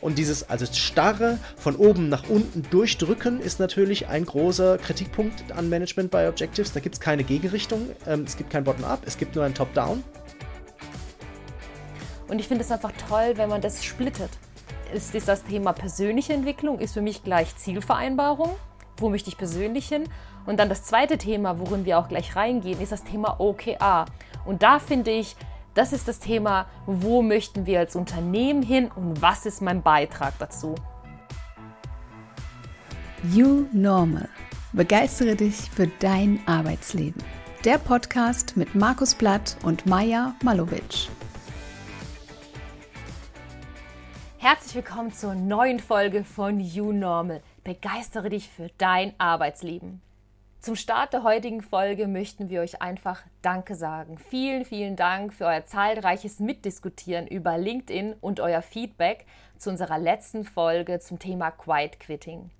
Und dieses also starre von oben nach unten durchdrücken ist natürlich ein großer Kritikpunkt an Management bei Objectives. Da gibt es keine Gegenrichtung, ähm, es gibt kein Bottom-up, es gibt nur ein Top-down. Und ich finde es einfach toll, wenn man das splittet. Es ist das Thema persönliche Entwicklung, ist für mich gleich Zielvereinbarung. Wo möchte ich persönlich hin? Und dann das zweite Thema, worin wir auch gleich reingehen, ist das Thema OKR. Und da finde ich, das ist das Thema, wo möchten wir als Unternehmen hin und was ist mein Beitrag dazu. You Normal. Begeistere dich für dein Arbeitsleben. Der Podcast mit Markus Blatt und Maja Malovic. Herzlich willkommen zur neuen Folge von You Normal. Begeistere dich für dein Arbeitsleben. Zum Start der heutigen Folge möchten wir euch einfach Danke sagen. Vielen, vielen Dank für euer zahlreiches Mitdiskutieren über LinkedIn und euer Feedback zu unserer letzten Folge zum Thema Quiet Quitting.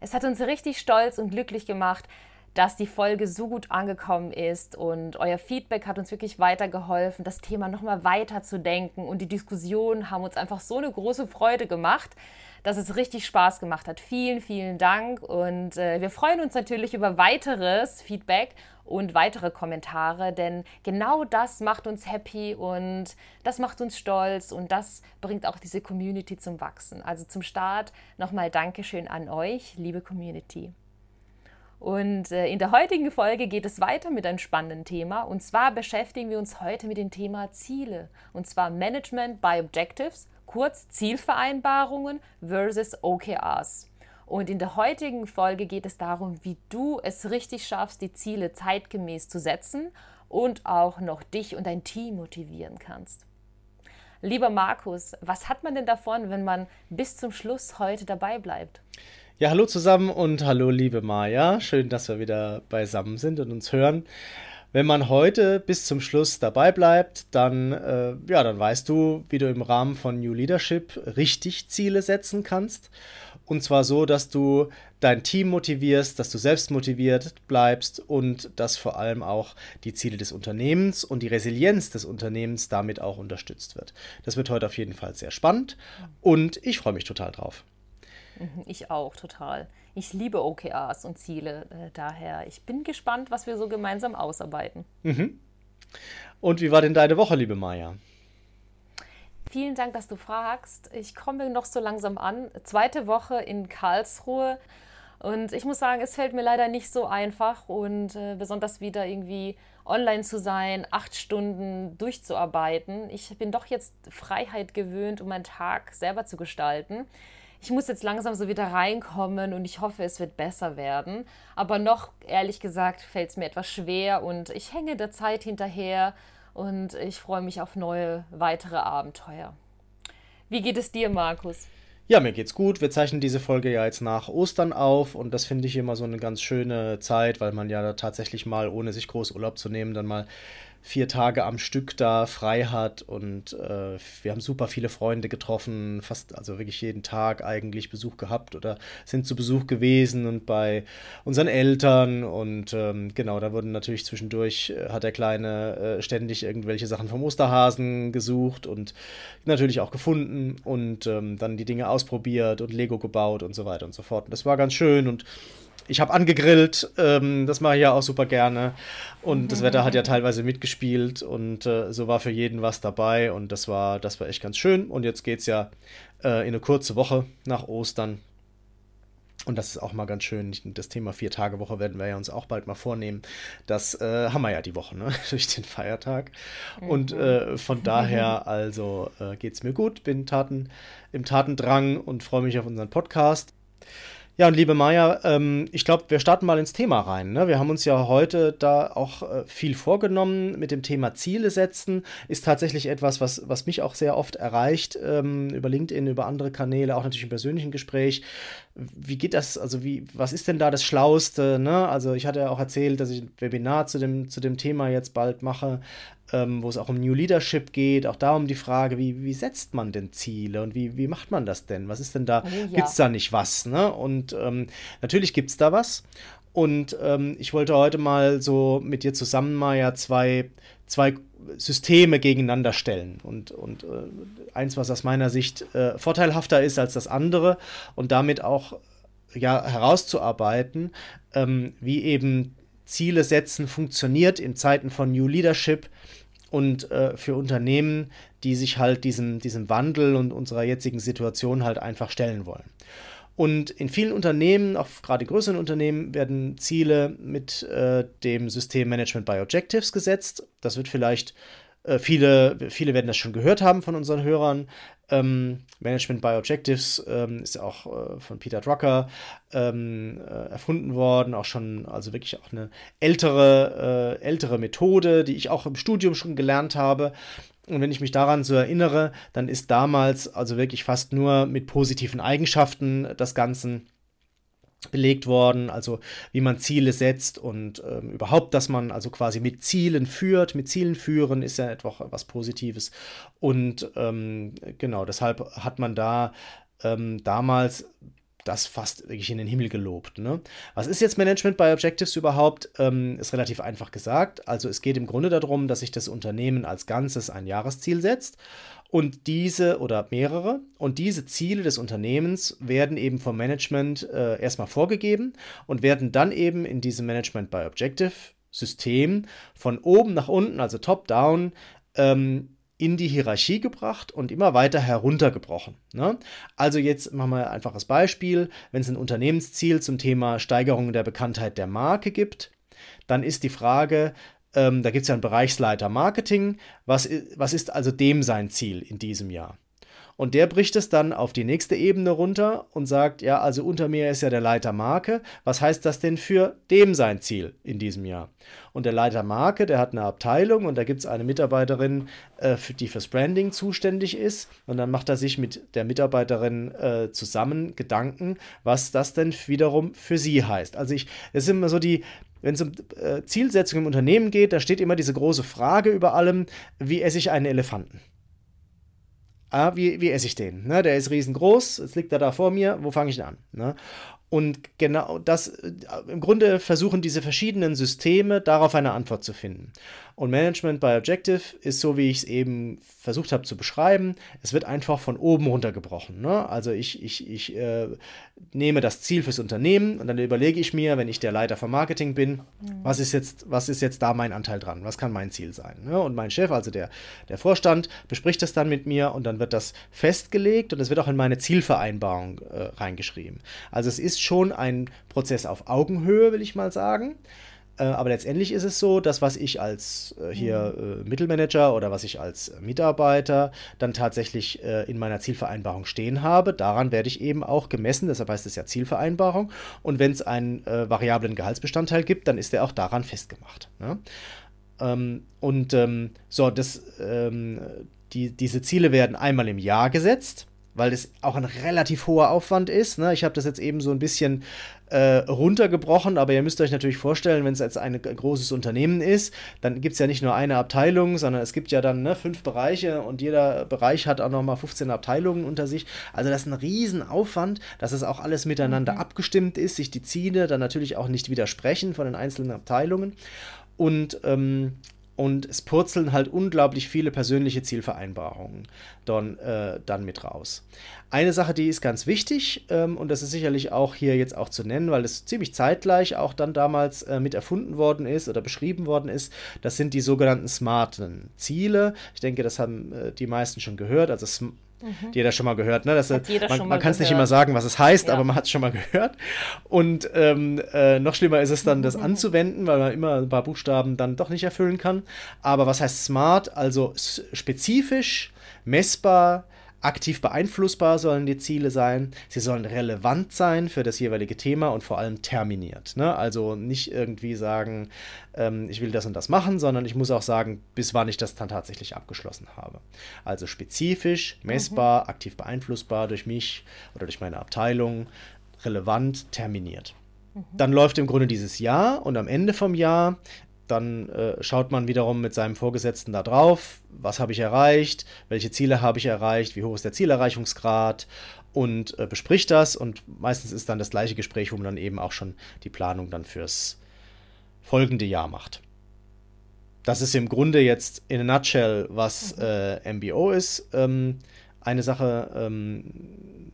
Es hat uns richtig stolz und glücklich gemacht, dass die Folge so gut angekommen ist und euer Feedback hat uns wirklich weitergeholfen, das Thema nochmal weiter zu denken und die Diskussionen haben uns einfach so eine große Freude gemacht, dass es richtig Spaß gemacht hat. Vielen, vielen Dank und äh, wir freuen uns natürlich über weiteres Feedback und weitere Kommentare, denn genau das macht uns happy und das macht uns stolz und das bringt auch diese Community zum Wachsen. Also zum Start nochmal Dankeschön an euch, liebe Community. Und äh, in der heutigen Folge geht es weiter mit einem spannenden Thema. Und zwar beschäftigen wir uns heute mit dem Thema Ziele. Und zwar Management by Objectives kurz Zielvereinbarungen versus OKRs. Und in der heutigen Folge geht es darum, wie du es richtig schaffst, die Ziele zeitgemäß zu setzen und auch noch dich und dein Team motivieren kannst. Lieber Markus, was hat man denn davon, wenn man bis zum Schluss heute dabei bleibt? Ja, hallo zusammen und hallo liebe Maja. Schön, dass wir wieder beisammen sind und uns hören. Wenn man heute bis zum Schluss dabei bleibt, dann, äh, ja, dann weißt du, wie du im Rahmen von New Leadership richtig Ziele setzen kannst. Und zwar so, dass du dein Team motivierst, dass du selbst motiviert bleibst und dass vor allem auch die Ziele des Unternehmens und die Resilienz des Unternehmens damit auch unterstützt wird. Das wird heute auf jeden Fall sehr spannend und ich freue mich total drauf. Mhm, ich auch, total. Ich liebe OKRs und Ziele äh, daher. Ich bin gespannt, was wir so gemeinsam ausarbeiten. Mhm. Und wie war denn deine Woche, liebe Maja? Vielen Dank, dass du fragst. Ich komme noch so langsam an. Zweite Woche in Karlsruhe. Und ich muss sagen, es fällt mir leider nicht so einfach und äh, besonders wieder irgendwie online zu sein, acht Stunden durchzuarbeiten. Ich bin doch jetzt Freiheit gewöhnt, um meinen Tag selber zu gestalten ich muss jetzt langsam so wieder reinkommen und ich hoffe, es wird besser werden. Aber noch, ehrlich gesagt, fällt es mir etwas schwer und ich hänge der Zeit hinterher und ich freue mich auf neue, weitere Abenteuer. Wie geht es dir, Markus? Ja, mir geht's gut. Wir zeichnen diese Folge ja jetzt nach Ostern auf und das finde ich immer so eine ganz schöne Zeit, weil man ja tatsächlich mal, ohne sich groß Urlaub zu nehmen, dann mal vier Tage am Stück da frei hat und äh, wir haben super viele Freunde getroffen, fast also wirklich jeden Tag eigentlich Besuch gehabt oder sind zu Besuch gewesen und bei unseren Eltern und ähm, genau, da wurden natürlich zwischendurch, äh, hat der Kleine äh, ständig irgendwelche Sachen vom Osterhasen gesucht und natürlich auch gefunden und ähm, dann die Dinge ausprobiert und Lego gebaut und so weiter und so fort. Und das war ganz schön und ich habe angegrillt, ähm, das mache ich ja auch super gerne. Und das Wetter hat ja teilweise mitgespielt und äh, so war für jeden was dabei und das war, das war echt ganz schön. Und jetzt geht es ja äh, in eine kurze Woche nach Ostern. Und das ist auch mal ganz schön. Das Thema Vier-Tage-Woche werden wir ja uns auch bald mal vornehmen. Das äh, haben wir ja die Woche, ne? durch den Feiertag. Mhm. Und äh, von daher, also äh, geht es mir gut, bin Taten, im Tatendrang und freue mich auf unseren Podcast. Ja, und liebe Maja, ähm, ich glaube, wir starten mal ins Thema rein. Ne? Wir haben uns ja heute da auch äh, viel vorgenommen mit dem Thema Ziele setzen. Ist tatsächlich etwas, was, was mich auch sehr oft erreicht, ähm, über LinkedIn, über andere Kanäle, auch natürlich im persönlichen Gespräch. Wie geht das? Also, wie, was ist denn da das Schlauste? Ne? Also, ich hatte ja auch erzählt, dass ich ein Webinar zu dem, zu dem Thema jetzt bald mache ähm, wo es auch um New Leadership geht, auch da um die Frage, wie, wie setzt man denn Ziele und wie, wie macht man das denn? Was ist denn da? Oh, ja. Gibt es da nicht was? Ne? Und ähm, natürlich gibt es da was. Und ähm, ich wollte heute mal so mit dir zusammen mal ja zwei, zwei Systeme gegeneinander stellen. Und, und äh, eins, was aus meiner Sicht äh, vorteilhafter ist als das andere und damit auch ja, herauszuarbeiten, ähm, wie eben Ziele setzen funktioniert in Zeiten von New Leadership und äh, für Unternehmen, die sich halt diesem, diesem Wandel und unserer jetzigen Situation halt einfach stellen wollen. Und in vielen Unternehmen, auch gerade größeren Unternehmen, werden Ziele mit äh, dem System Management by Objectives gesetzt. Das wird vielleicht, äh, viele, viele werden das schon gehört haben von unseren Hörern. Ähm, Management by Objectives ähm, ist auch äh, von Peter Drucker ähm, äh, erfunden worden, auch schon, also wirklich auch eine ältere, äh, ältere Methode, die ich auch im Studium schon gelernt habe. Und wenn ich mich daran so erinnere, dann ist damals also wirklich fast nur mit positiven Eigenschaften das Ganze belegt worden, also wie man Ziele setzt und ähm, überhaupt, dass man also quasi mit Zielen führt. Mit Zielen führen ist ja etwas was Positives. Und ähm, genau, deshalb hat man da ähm, damals das fast wirklich in den Himmel gelobt. Ne? Was ist jetzt Management by Objectives überhaupt? Ähm, ist relativ einfach gesagt. Also es geht im Grunde darum, dass sich das Unternehmen als Ganzes ein Jahresziel setzt und diese oder mehrere und diese Ziele des Unternehmens werden eben vom Management äh, erstmal vorgegeben und werden dann eben in diesem Management by Objective System von oben nach unten, also top-down, ähm, in die Hierarchie gebracht und immer weiter heruntergebrochen. Ne? Also jetzt machen wir ein einfaches Beispiel. Wenn es ein Unternehmensziel zum Thema Steigerung der Bekanntheit der Marke gibt, dann ist die Frage, ähm, da gibt es ja einen Bereichsleiter Marketing, was, was ist also dem sein Ziel in diesem Jahr? Und der bricht es dann auf die nächste Ebene runter und sagt, ja, also unter mir ist ja der Leiter Marke. Was heißt das denn für dem sein Ziel in diesem Jahr? Und der Leiter Marke, der hat eine Abteilung und da gibt es eine Mitarbeiterin, äh, die fürs Branding zuständig ist. Und dann macht er sich mit der Mitarbeiterin äh, zusammen Gedanken, was das denn wiederum für sie heißt. Also ich, das ist immer so die, wenn es um äh, Zielsetzung im Unternehmen geht, da steht immer diese große Frage über allem, wie esse ich einen Elefanten? Ah, wie, wie esse ich den? Ne, der ist riesengroß, jetzt liegt er da vor mir, wo fange ich denn an? Ne? Und genau das, äh, im Grunde versuchen diese verschiedenen Systeme darauf eine Antwort zu finden. Und Management by Objective ist so, wie ich es eben versucht habe zu beschreiben. Es wird einfach von oben runtergebrochen. Ne? Also ich, ich, ich äh, nehme das Ziel fürs Unternehmen und dann überlege ich mir, wenn ich der Leiter vom Marketing bin, mhm. was, ist jetzt, was ist jetzt da mein Anteil dran? Was kann mein Ziel sein? Ne? Und mein Chef, also der, der Vorstand, bespricht das dann mit mir und dann wird das festgelegt und es wird auch in meine Zielvereinbarung äh, reingeschrieben. Also es ist schon ein Prozess auf Augenhöhe, will ich mal sagen. Äh, aber letztendlich ist es so, dass was ich als äh, hier mhm. äh, Mittelmanager oder was ich als Mitarbeiter dann tatsächlich äh, in meiner Zielvereinbarung stehen habe, daran werde ich eben auch gemessen, deshalb heißt es ja Zielvereinbarung. Und wenn es einen äh, variablen Gehaltsbestandteil gibt, dann ist der auch daran festgemacht. Ne? Ähm, und ähm, so, das, ähm, die, diese Ziele werden einmal im Jahr gesetzt weil es auch ein relativ hoher Aufwand ist. Ne? Ich habe das jetzt eben so ein bisschen äh, runtergebrochen, aber ihr müsst euch natürlich vorstellen, wenn es jetzt ein großes Unternehmen ist, dann gibt es ja nicht nur eine Abteilung, sondern es gibt ja dann ne, fünf Bereiche und jeder Bereich hat auch nochmal 15 Abteilungen unter sich. Also das ist ein Riesenaufwand, dass es auch alles miteinander mhm. abgestimmt ist, sich die Ziele dann natürlich auch nicht widersprechen von den einzelnen Abteilungen. Und ähm, und es purzeln halt unglaublich viele persönliche Zielvereinbarungen dann, äh, dann mit raus. Eine Sache, die ist ganz wichtig ähm, und das ist sicherlich auch hier jetzt auch zu nennen, weil es ziemlich zeitgleich auch dann damals äh, mit erfunden worden ist oder beschrieben worden ist, das sind die sogenannten smarten Ziele. Ich denke, das haben äh, die meisten schon gehört. Also Mhm. Jeder schon mal gehört, ne? Das, man man kann es nicht immer sagen, was es heißt, ja. aber man hat es schon mal gehört. Und ähm, äh, noch schlimmer ist es dann, das anzuwenden, weil man immer ein paar Buchstaben dann doch nicht erfüllen kann. Aber was heißt smart? Also spezifisch, messbar, Aktiv beeinflussbar sollen die Ziele sein. Sie sollen relevant sein für das jeweilige Thema und vor allem terminiert. Ne? Also nicht irgendwie sagen, ähm, ich will das und das machen, sondern ich muss auch sagen, bis wann ich das dann tatsächlich abgeschlossen habe. Also spezifisch, messbar, mhm. aktiv beeinflussbar durch mich oder durch meine Abteilung, relevant, terminiert. Mhm. Dann läuft im Grunde dieses Jahr und am Ende vom Jahr dann äh, schaut man wiederum mit seinem Vorgesetzten da drauf, was habe ich erreicht, welche Ziele habe ich erreicht, wie hoch ist der Zielerreichungsgrad und äh, bespricht das und meistens ist dann das gleiche Gespräch, wo man dann eben auch schon die Planung dann fürs folgende Jahr macht. Das ist im Grunde jetzt in a nutshell, was mhm. äh, MBO ist. Ähm, eine Sache ähm,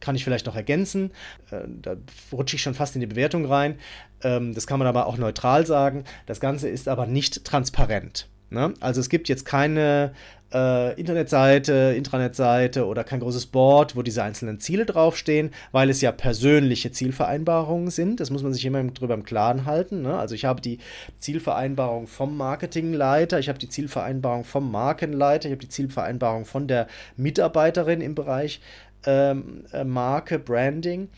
kann ich vielleicht noch ergänzen. Äh, da rutsche ich schon fast in die Bewertung rein. Ähm, das kann man aber auch neutral sagen. Das Ganze ist aber nicht transparent. Ne? Also es gibt jetzt keine äh, Internetseite, Intranetseite oder kein großes Board, wo diese einzelnen Ziele draufstehen, weil es ja persönliche Zielvereinbarungen sind. Das muss man sich immer drüber im Klaren halten. Ne? Also ich habe die Zielvereinbarung vom Marketingleiter, ich habe die Zielvereinbarung vom Markenleiter, ich habe die Zielvereinbarung von der Mitarbeiterin im Bereich ähm, äh, Marke, Branding.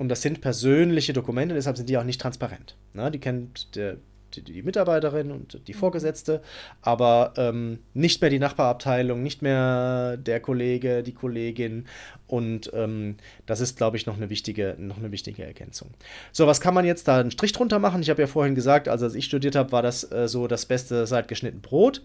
Und das sind persönliche Dokumente, deshalb sind die auch nicht transparent. Ne? Die kennt der die, die, Mitarbeiterin und die mhm. Vorgesetzte, aber ähm, nicht mehr die Nachbarabteilung, nicht mehr der Kollege, die Kollegin. Und ähm, das ist, glaube ich, noch eine, wichtige, noch eine wichtige Ergänzung. So, was kann man jetzt da einen Strich drunter machen? Ich habe ja vorhin gesagt, also als ich studiert habe, war das äh, so das Beste seit geschnitten Brot.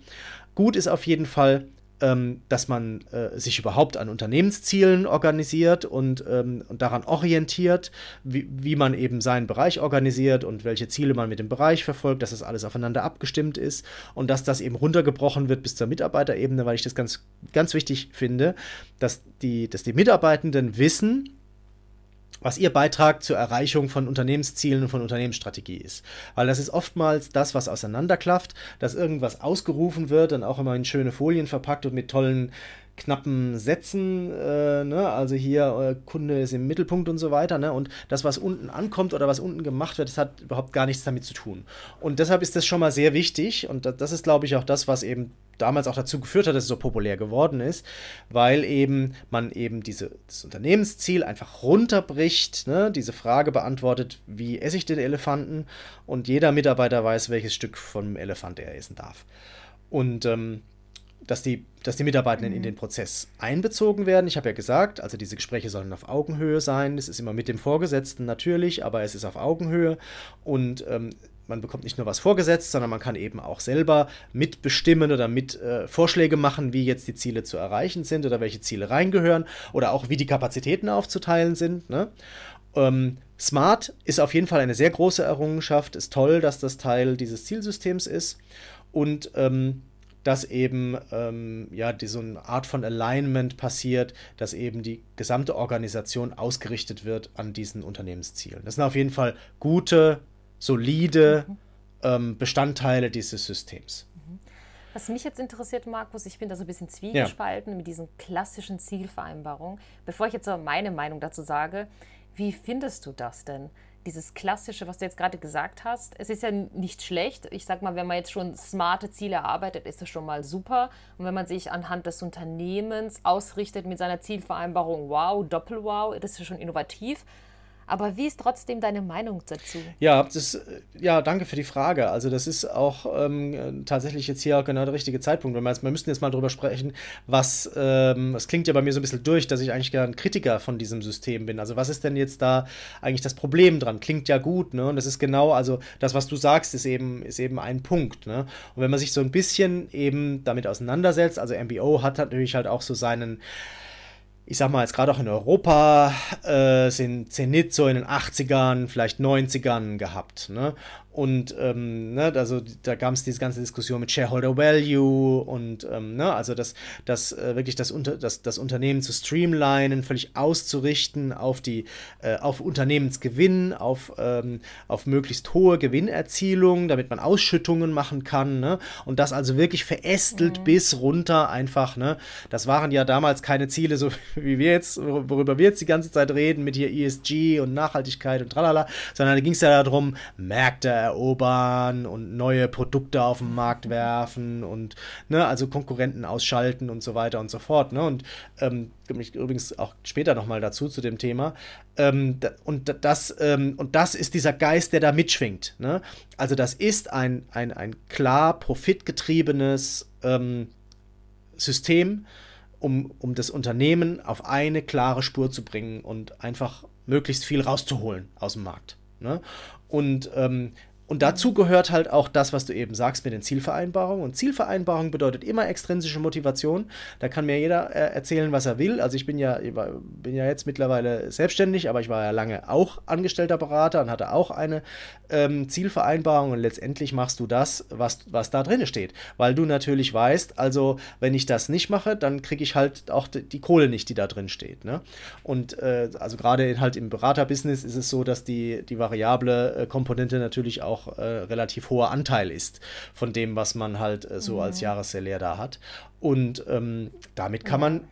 Gut ist auf jeden Fall, ähm, dass man äh, sich überhaupt an Unternehmenszielen organisiert und, ähm, und daran orientiert, wie, wie man eben seinen Bereich organisiert und welche Ziele man mit dem Bereich verfolgt, dass das alles aufeinander abgestimmt ist und dass das eben runtergebrochen wird bis zur Mitarbeiterebene, weil ich das ganz, ganz wichtig finde, dass die, dass die Mitarbeitenden wissen, was Ihr Beitrag zur Erreichung von Unternehmenszielen und von Unternehmensstrategie ist. Weil das ist oftmals das, was auseinanderklafft, dass irgendwas ausgerufen wird und auch immer in schöne Folien verpackt und mit tollen knappen Sätzen, äh, ne? also hier äh, Kunde ist im Mittelpunkt und so weiter, ne? und das, was unten ankommt oder was unten gemacht wird, das hat überhaupt gar nichts damit zu tun. Und deshalb ist das schon mal sehr wichtig und das ist, glaube ich, auch das, was eben damals auch dazu geführt hat, dass es so populär geworden ist, weil eben man eben diese, das Unternehmensziel einfach runterbricht, ne, diese Frage beantwortet, wie esse ich den Elefanten und jeder Mitarbeiter weiß, welches Stück vom Elefant er essen darf. Und ähm, dass die, dass die Mitarbeitenden mhm. in den Prozess einbezogen werden. Ich habe ja gesagt, also diese Gespräche sollen auf Augenhöhe sein. Es ist immer mit dem Vorgesetzten natürlich, aber es ist auf Augenhöhe und ähm, man bekommt nicht nur was vorgesetzt, sondern man kann eben auch selber mitbestimmen oder mit äh, Vorschläge machen, wie jetzt die Ziele zu erreichen sind oder welche Ziele reingehören oder auch wie die Kapazitäten aufzuteilen sind. Ne? Ähm, Smart ist auf jeden Fall eine sehr große Errungenschaft, ist toll, dass das Teil dieses Zielsystems ist und ähm, dass eben ähm, ja die, so eine Art von Alignment passiert, dass eben die gesamte Organisation ausgerichtet wird an diesen Unternehmenszielen. Das sind auf jeden Fall gute solide ähm, Bestandteile dieses Systems. Mhm. Was mich jetzt interessiert, Markus, ich bin da so ein bisschen zwiegespalten ja. mit diesen klassischen Zielvereinbarungen. Bevor ich jetzt meine Meinung dazu sage, wie findest du das denn? Dieses klassische, was du jetzt gerade gesagt hast, es ist ja nicht schlecht. Ich sag mal, wenn man jetzt schon smarte Ziele erarbeitet, ist das schon mal super. Und wenn man sich anhand des Unternehmens ausrichtet mit seiner Zielvereinbarung, wow, Doppel-Wow, das ist schon innovativ. Aber wie ist trotzdem deine Meinung dazu? Ja, das, ja, danke für die Frage. Also das ist auch ähm, tatsächlich jetzt hier genau der richtige Zeitpunkt. Wir, wir müssten jetzt mal drüber sprechen, was, ähm, klingt ja bei mir so ein bisschen durch, dass ich eigentlich gerne ein Kritiker von diesem System bin. Also was ist denn jetzt da eigentlich das Problem dran? Klingt ja gut, ne? Und das ist genau, also das, was du sagst, ist eben, ist eben ein Punkt, ne? Und wenn man sich so ein bisschen eben damit auseinandersetzt, also MBO hat natürlich halt auch so seinen ich sag mal, jetzt gerade auch in Europa äh, sind Zenit so in den 80ern, vielleicht 90ern gehabt. Ne? Und ähm, ne, also da gab es diese ganze Diskussion mit Shareholder Value und ähm, ne, also das, das äh, wirklich das, unter, das, das Unternehmen zu streamlinen, völlig auszurichten auf die äh, auf Unternehmensgewinn, auf, ähm, auf möglichst hohe Gewinnerzielung, damit man Ausschüttungen machen kann. Ne? Und das also wirklich verästelt mhm. bis runter einfach. Ne? Das waren ja damals keine Ziele, so wie wir jetzt, worüber wir jetzt die ganze Zeit reden, mit hier ESG und Nachhaltigkeit und tralala, sondern da ging es ja darum, Märkte erobern und neue Produkte auf den Markt werfen und ne, also Konkurrenten ausschalten und so weiter und so fort. Ne? Und ähm, übrigens auch später nochmal dazu zu dem Thema. Ähm, und, das, ähm, und das ist dieser Geist, der da mitschwingt. Ne? Also das ist ein, ein, ein klar profitgetriebenes ähm, System, um, um das Unternehmen auf eine klare Spur zu bringen und einfach möglichst viel rauszuholen aus dem Markt. Ne? Und ähm, Und dazu gehört halt auch das, was du eben sagst mit den Zielvereinbarungen. Und Zielvereinbarung bedeutet immer extrinsische Motivation. Da kann mir jeder äh, erzählen, was er will. Also ich bin ja, bin ja jetzt mittlerweile selbstständig, aber ich war ja lange auch angestellter Berater und hatte auch eine ähm, Zielvereinbarung. Und letztendlich machst du das, was, was da drin steht. Weil du natürlich weißt, also wenn ich das nicht mache, dann kriege ich halt auch die, die, Kohle nicht, die da drin steht. Ne? Und äh, also gerade halt im Beraterbusiness ist es so, dass die, die variable äh, Komponente natürlich auch auch äh, relativ hoher Anteil ist von dem, was man halt äh, so mhm. als Jahressalär da hat. Und ähm, damit kann man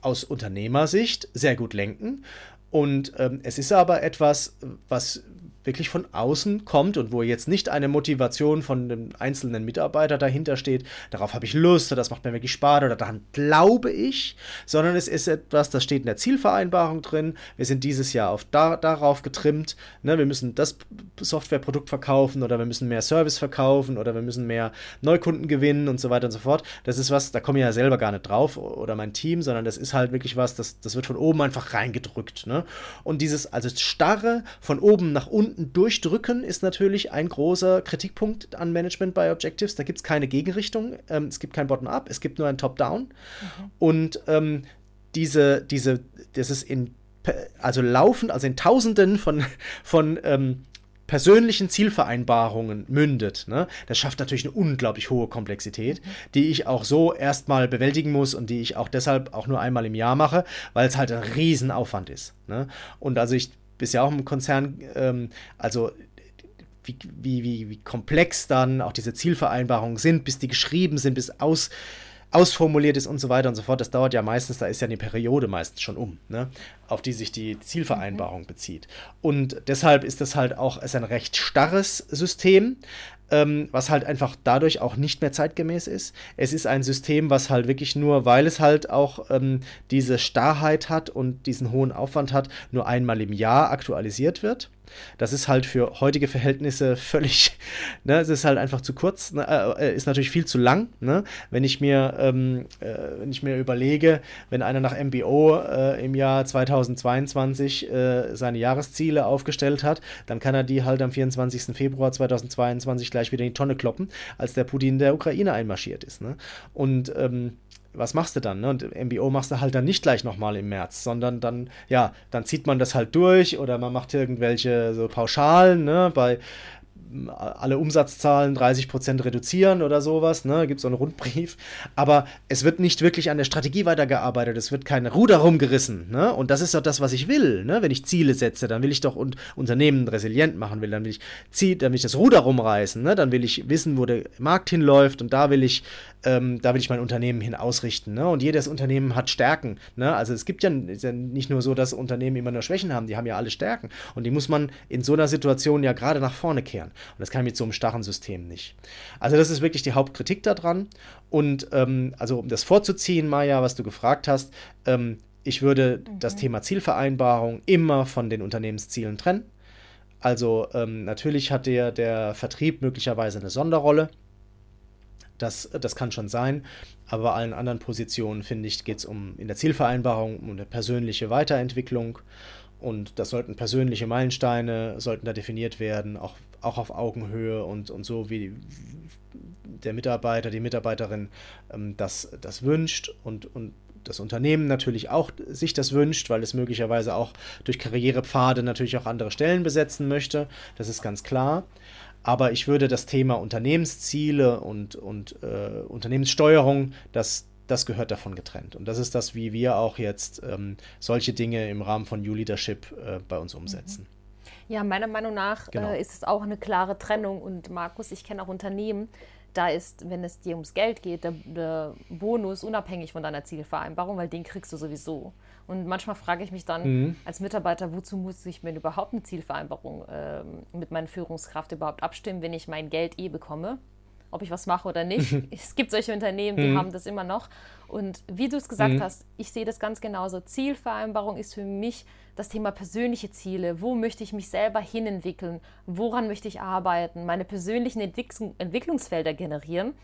aus Unternehmersicht sehr gut lenken. Und ähm, es ist aber etwas, was wirklich von außen kommt und wo jetzt nicht eine Motivation von dem einzelnen Mitarbeiter dahinter steht, darauf habe ich Lust oder das macht mir wirklich Spaß oder daran glaube ich, sondern es ist etwas, das steht in der Zielvereinbarung drin. Wir sind dieses Jahr auf da, darauf getrimmt. Ne? Wir müssen das Softwareprodukt verkaufen oder wir müssen mehr Service verkaufen oder wir müssen mehr Neukunden gewinnen und so weiter und so fort. Das ist was, da komme ich ja selber gar nicht drauf oder mein Team, sondern das ist halt wirklich was, das, das wird von oben einfach reingedrückt. Ne? Und dieses, also starre von oben nach unten unten durchdrücken ist natürlich ein großer Kritikpunkt an Management bei Objectives. Da gibt es keine Gegenrichtung, ähm, es gibt kein Bottom-up, es gibt nur ein Top-down. Mhm. Und ähm, diese, diese, das ist in, also laufend, also in Tausenden von, von ähm, persönlichen Zielvereinbarungen mündet, ne, das schafft natürlich eine unglaublich hohe Komplexität, mhm. die ich auch so erstmal bewältigen muss und die ich auch deshalb auch nur einmal im Jahr mache, weil es halt ein Riesenaufwand ist. Ne? Und also ich bist ja auch im Konzern, ähm, also wie, wie, wie, wie komplex dann auch diese Zielvereinbarungen sind, bis die geschrieben sind, bis aus, ausformuliert ist und so weiter und so fort. Das dauert ja meistens, da ist ja eine Periode meistens schon um, ne, auf die sich die Zielvereinbarung mhm. bezieht. Und deshalb ist das halt auch ist ein recht starres System, ähm, was halt einfach dadurch auch nicht mehr zeitgemäß ist. Es ist ein System, was halt wirklich nur, weil es halt auch ähm, diese Starrheit hat und diesen hohen Aufwand hat, nur einmal im Jahr aktualisiert wird. Das ist halt für heutige Verhältnisse völlig, ne, es ist halt einfach zu kurz, ne, äh, ist natürlich viel zu lang. Ne? Wenn ich mir, ähm, äh, wenn ich mir überlege, wenn einer nach MBO äh, im Jahr 2022 äh, seine Jahresziele aufgestellt hat, dann kann er die halt am 24. Februar 2022 gleich wieder in die Tonne kloppen, als der Putin der Ukraine einmarschiert ist. Ne? Und ähm, was machst du dann? Ne? Und MBO machst du halt dann nicht gleich nochmal im März, sondern dann, ja, dann zieht man das halt durch oder man macht irgendwelche so Pauschalen, ne? Bei alle Umsatzzahlen 30% reduzieren oder sowas, ne? Gibt es so einen Rundbrief. Aber es wird nicht wirklich an der Strategie weitergearbeitet, es wird kein Ruder rumgerissen, ne? Und das ist doch das, was ich will, ne? Wenn ich Ziele setze, dann will ich doch und Unternehmen resilient machen will, dann will ich Ziel, dann will ich das Ruder rumreißen, ne? Dann will ich wissen, wo der Markt hinläuft und da will ich, ähm, da will ich mein Unternehmen hin ausrichten, ne? Und jedes Unternehmen hat Stärken, ne? Also es gibt ja, ja nicht nur so, dass Unternehmen immer nur Schwächen haben, die haben ja alle Stärken. Und die muss man in so einer Situation ja gerade nach vorne kehren. Und das kann ich mit so einem starren System nicht. Also das ist wirklich die Hauptkritik daran. Und ähm, also um das vorzuziehen, Maja, was du gefragt hast, ähm, ich würde mhm. das Thema Zielvereinbarung immer von den Unternehmenszielen trennen. Also ähm, natürlich hat der, der Vertrieb möglicherweise eine Sonderrolle. Das, das kann schon sein. Aber bei allen anderen Positionen, finde ich, geht es um in der Zielvereinbarung um eine persönliche Weiterentwicklung. Und das sollten persönliche Meilensteine, sollten da definiert werden, auch, auch auf Augenhöhe und, und so, wie der Mitarbeiter, die Mitarbeiterin ähm, das, das wünscht und, und das Unternehmen natürlich auch sich das wünscht, weil es möglicherweise auch durch Karrierepfade natürlich auch andere Stellen besetzen möchte. Das ist ganz klar. Aber ich würde das Thema Unternehmensziele und, und äh, Unternehmenssteuerung, das, das gehört davon getrennt. Und das ist das, wie wir auch jetzt ähm, solche Dinge im Rahmen von New Leadership äh, bei uns umsetzen. Mhm. Ja, meiner Meinung nach genau. äh, ist es auch eine klare Trennung. Und Markus, ich kenne auch Unternehmen, da ist, wenn es dir ums Geld geht, der, der, Bonus unabhängig von deiner Zielvereinbarung, weil den kriegst du sowieso. Und manchmal frage ich mich dann mhm. als Mitarbeiter, wozu muss ich mir überhaupt eine Zielvereinbarung äh, mit meiner Führungskraft überhaupt abstimmen, wenn ich mein Geld eh bekomme? Ob ich was mache oder nicht. es gibt solche Unternehmen, die mhm. haben das immer noch. Und wie du es gesagt mhm. hast, ich sehe das ganz genauso. Zielvereinbarung ist für mich das Thema persönliche Ziele. Wo möchte ich mich selber hinentwickeln? Woran möchte ich arbeiten? Meine persönlichen Entwick Entwicklungsfelder generieren.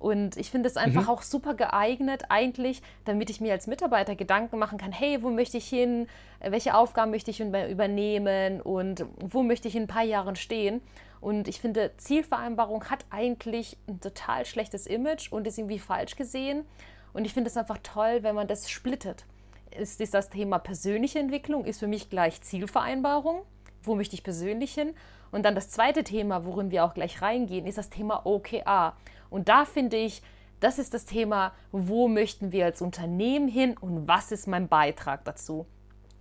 Und ich finde es einfach mhm. auch super geeignet, eigentlich, damit ich mir als Mitarbeiter Gedanken machen kann, hey, wo möchte ich hin, welche Aufgaben möchte ich übernehmen und wo möchte ich in ein paar Jahren stehen. Und ich finde, Zielvereinbarung hat eigentlich ein total schlechtes Image und ist irgendwie falsch gesehen. Und ich finde es einfach toll, wenn man das splittet. Ist, ist das Thema persönliche Entwicklung, ist für mich gleich Zielvereinbarung. Wo möchte ich persönlich hin? Und dann das zweite Thema, worin wir auch gleich reingehen, ist das Thema OKA. Und da finde ich, das ist das Thema, wo möchten wir als Unternehmen hin und was ist mein Beitrag dazu.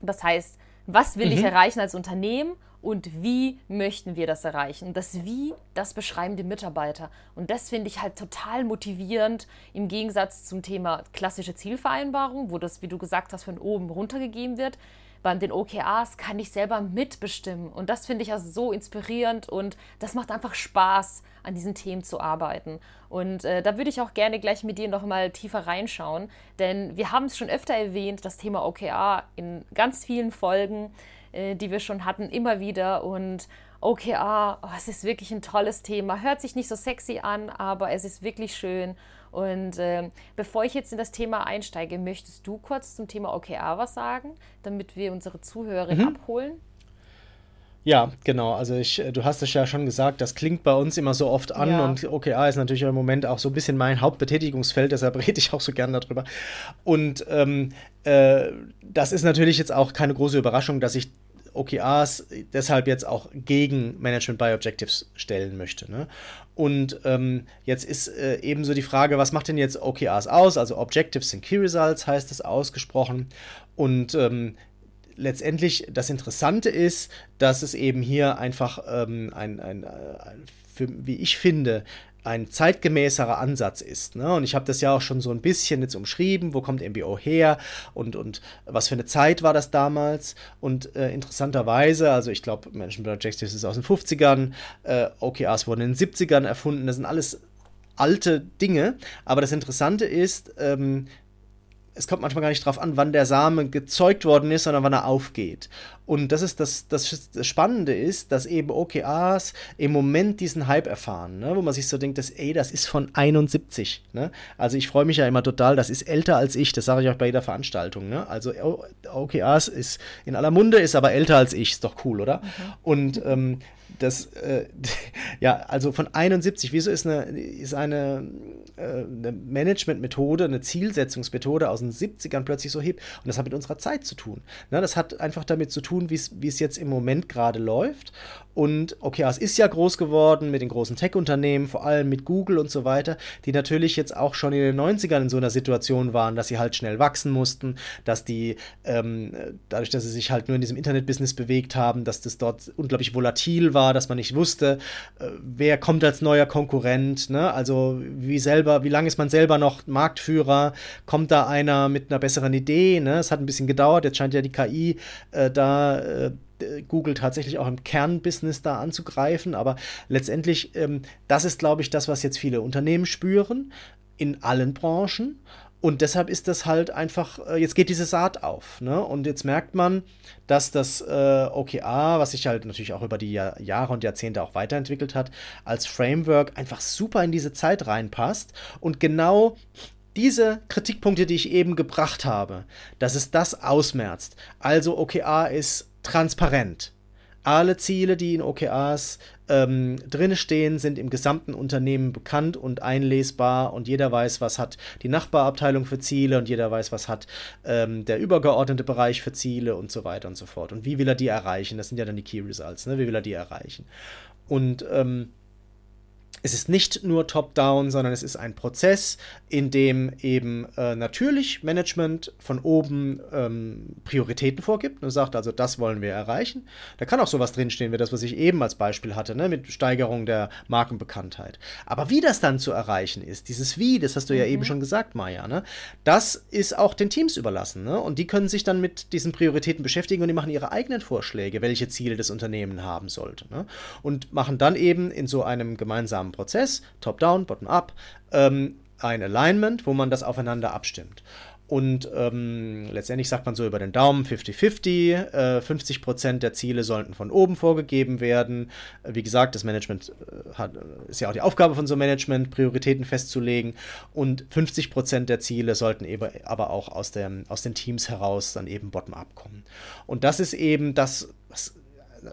Das heißt, was will mhm. ich erreichen als Unternehmen und wie möchten wir das erreichen. Das Wie, das beschreiben die Mitarbeiter. Und das finde ich halt total motivierend im Gegensatz zum Thema klassische Zielvereinbarung, wo das, wie du gesagt hast, von oben runtergegeben wird. Bei den OKRs kann ich selber mitbestimmen. Und das finde ich also so inspirierend und das macht einfach Spaß, an diesen Themen zu arbeiten. Und äh, da würde ich auch gerne gleich mit dir noch mal tiefer reinschauen, denn wir haben es schon öfter erwähnt, das Thema OKR in ganz vielen Folgen. Äh, die wir schon hatten, immer wieder. Und OKR, oh, es ist wirklich ein tolles Thema. Hört sich nicht so sexy an, aber es ist wirklich schön. Und äh, bevor ich jetzt in das Thema einsteige, möchtest du kurz zum Thema OKR was sagen, damit wir unsere Zuhörerin mhm. abholen? Ja, genau. Also ich, äh, du hast es ja schon gesagt, das klingt bei uns immer so oft an ja. und OKR ist natürlich im Moment auch so ein bisschen mein Hauptbetätigungsfeld, deshalb rede ich auch so gern darüber. Und ähm, äh, das ist natürlich jetzt auch keine große Überraschung, dass ich OKRs deshalb jetzt auch gegen Management by Objectives stellen möchte. Ne? Und ähm, jetzt ist äh, ebenso die Frage, was macht denn jetzt OKRs aus? Also Objectives sind Key Results, heißt es ausgesprochen. Und ähm, letztendlich das Interessante ist, dass es eben hier einfach ähm, ein, ein, ein, für, wie ich finde, ein zeitgemäßerer Ansatz ist. Ne? Und ich habe das ja auch schon so ein bisschen jetzt umschrieben, wo kommt MBO her und, und was für eine Zeit war das damals. Und äh, interessanterweise, also ich glaube, Management Objectives ist aus den 50ern, äh, OKRs wurden in den 70ern erfunden, das sind alles alte Dinge. Aber das Interessante ist, ähm, es kommt manchmal gar nicht drauf an, wann der Same gezeugt worden ist, sondern wann er aufgeht. Und das ist das, das, das Spannende ist, dass eben OKRs im Moment diesen Hype erfahren, ne? wo man sich so denkt, dass, ey, das ist von 71. Ne? Also ich freue mich ja immer total, das ist älter als ich, das sage ich auch bei jeder Veranstaltung. Ne? Also OKRs ist in aller Munde, ist aber älter als ich, ist doch cool, oder? Mhm. Und ähm, das, äh, ja, also von 71, wieso ist eine, ist eine, äh, eine Managementmethode, eine Zielsetzungsmethode aus den 70ern plötzlich so hip? Und das hat mit unserer Zeit zu tun. Ne? Das hat einfach damit zu tun, wie es jetzt im Moment gerade läuft. Und okay, es ist ja groß geworden mit den großen Tech-Unternehmen, vor allem mit Google und so weiter, die natürlich jetzt auch schon in den 90ern in so einer Situation waren, dass sie halt schnell wachsen mussten, dass die, ähm, dadurch, dass sie sich halt nur in diesem Internet-Business bewegt haben, dass das dort unglaublich volatil war, dass man nicht wusste, äh, wer kommt als neuer Konkurrent, ne? Also wie selber, wie lange ist man selber noch Marktführer? Kommt da einer mit einer besseren Idee? Ne? Es hat ein bisschen gedauert, jetzt scheint ja die KI äh, da äh, Google tatsächlich auch im Kernbusiness da anzugreifen. Aber letztendlich, ähm, das ist, glaube ich, das, was jetzt viele Unternehmen spüren, in allen Branchen. Und deshalb ist das halt einfach, äh, jetzt geht diese Saat auf. Ne? Und jetzt merkt man, dass das äh, OKR, was sich halt natürlich auch über die Jahr, Jahre und Jahrzehnte auch weiterentwickelt hat, als Framework einfach super in diese Zeit reinpasst und genau diese Kritikpunkte, die ich eben gebracht habe, dass es das ausmerzt. Also OKR ist transparent. Alle Ziele, die in OKRs ähm, drin stehen, sind im gesamten Unternehmen bekannt und einlesbar und jeder weiß, was hat die Nachbarabteilung für Ziele und jeder weiß, was hat ähm, der übergeordnete Bereich für Ziele und so weiter und so fort. Und wie will er die erreichen? Das sind ja dann die Key Results, ne? Wie will er die erreichen? Und ähm, es ist nicht nur top-down, sondern es ist ein Prozess, in dem eben äh, natürlich Management von oben ähm, Prioritäten vorgibt und sagt, also das wollen wir erreichen. Da kann auch sowas drinstehen, wie das, was ich eben als Beispiel hatte, ne, mit Steigerung der Markenbekanntheit. Aber wie das dann zu erreichen ist, dieses Wie, das hast du ja mhm. eben schon gesagt, Maja, ne, das ist auch den Teams überlassen. Ne, und die können sich dann mit diesen Prioritäten beschäftigen und die machen ihre eigenen Vorschläge, welche Ziele das Unternehmen haben sollte. Ne, und machen dann eben in so einem gemeinsamen langsamen Prozess, top-down, bottom-up, ähm, ein Alignment, wo man das aufeinander abstimmt. Und ähm, letztendlich sagt man so über den Daumen 50-50. Äh, 50% der Ziele sollten von oben vorgegeben werden. Äh, wie gesagt, das Management äh, hat, ist ja auch die Aufgabe von so einem Management, Prioritäten festzulegen. Und 50% der Ziele sollten eben aber auch aus, der, aus den Teams heraus dann eben bottom-up kommen. Und das ist eben das, was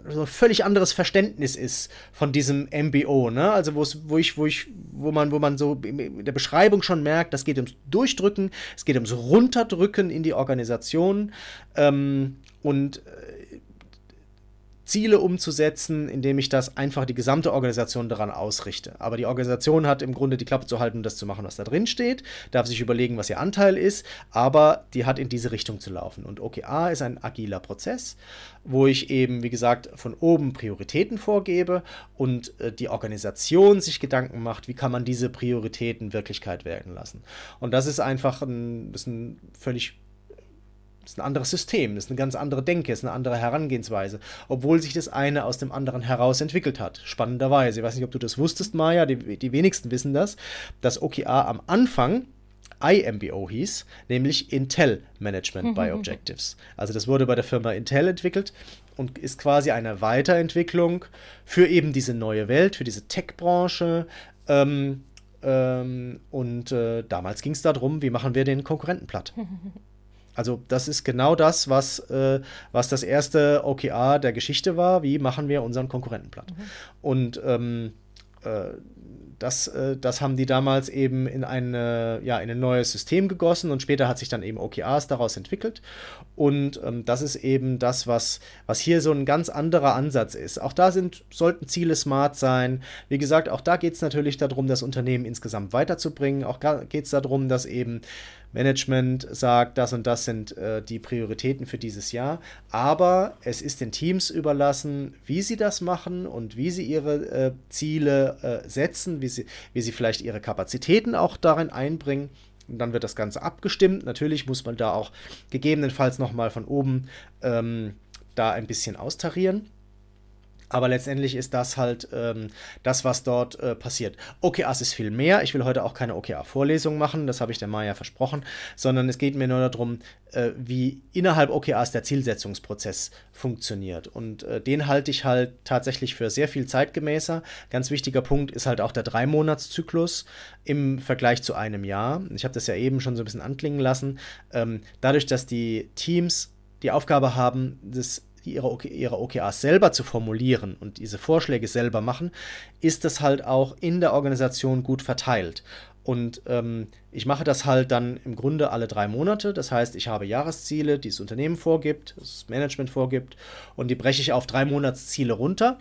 so ein völlig anderes Verständnis ist von diesem MBO, ne? Also wo ich, wo ich, wo man, wo man so in der Beschreibung schon merkt, das geht ums Durchdrücken, es geht ums Runterdrücken in die Organisation ähm, und äh, Ziele umzusetzen, indem ich das einfach die gesamte Organisation daran ausrichte. Aber die Organisation hat im Grunde die Klappe zu halten und das zu machen, was da drin steht, darf sich überlegen, was ihr Anteil ist, aber die hat in diese Richtung zu laufen. Und OKA ist ein agiler Prozess, wo ich eben, wie gesagt, von oben Prioritäten vorgebe und äh, die Organisation sich Gedanken macht, wie kann man diese Prioritäten Wirklichkeit werden lassen. Und das ist einfach ein, ist ein völlig das ist ein anderes System, das ist eine ganz andere Denke, das ist eine andere Herangehensweise, obwohl sich das eine aus dem anderen heraus entwickelt hat. Spannenderweise. Ich weiß nicht, ob du das wusstest, Maya, die, die wenigsten wissen das, dass OKR am Anfang IMBO hieß, nämlich Intel Management by Objectives. Also das wurde bei der Firma Intel entwickelt und ist quasi eine Weiterentwicklung für eben diese neue Welt, für diese Tech-Branche. Ähm, ähm, und äh, damals ging es darum, wie machen wir den Konkurrenten platt. Also das ist genau das, was, äh, was das erste OKR der Geschichte war. Wie machen wir unseren Konkurrenten platt? Mhm. Und ähm, äh, das, äh, das haben die damals eben in, eine, ja, in ein neues System gegossen und später hat sich dann eben OKRs daraus entwickelt. Und ähm, das ist eben das, was, was hier so ein ganz anderer Ansatz ist. Auch da sind, sollten Ziele smart sein. Wie gesagt, auch da geht es natürlich darum, das Unternehmen insgesamt weiterzubringen. Auch geht es darum, dass eben Management sagt, das und das sind äh, die Prioritäten für dieses Jahr. Aber es ist den Teams überlassen, wie sie das machen und wie sie ihre äh, Ziele äh, setzen, wie sie, wie sie vielleicht ihre Kapazitäten auch darin einbringen. Und dann wird das Ganze abgestimmt. Natürlich muss man da auch gegebenenfalls nochmal von oben ähm, da ein bisschen austarieren. Aber letztendlich ist das halt ähm, das, was dort äh, passiert. OKRs ist viel mehr. Ich will heute auch keine OKR-Vorlesung machen, das habe ich der Maya versprochen, sondern es geht mir nur darum, äh, wie innerhalb OKRs der Zielsetzungsprozess funktioniert. Und äh, den halte ich halt tatsächlich für sehr viel zeitgemäßer. Ganz wichtiger Punkt ist halt auch der Drei-Monats-Zyklus im Vergleich zu einem Jahr. Ich habe das ja eben schon so ein bisschen anklingen lassen. Ähm, dadurch, dass die Teams die Aufgabe haben, das ihre, ihre OKRs selber zu formulieren und diese Vorschläge selber machen, ist das halt auch in der Organisation gut verteilt. Und ähm, ich mache das halt dann im Grunde alle drei Monate. Das heißt, ich habe Jahresziele, die das Unternehmen vorgibt, das Management vorgibt, und die breche ich auf drei Monatsziele runter.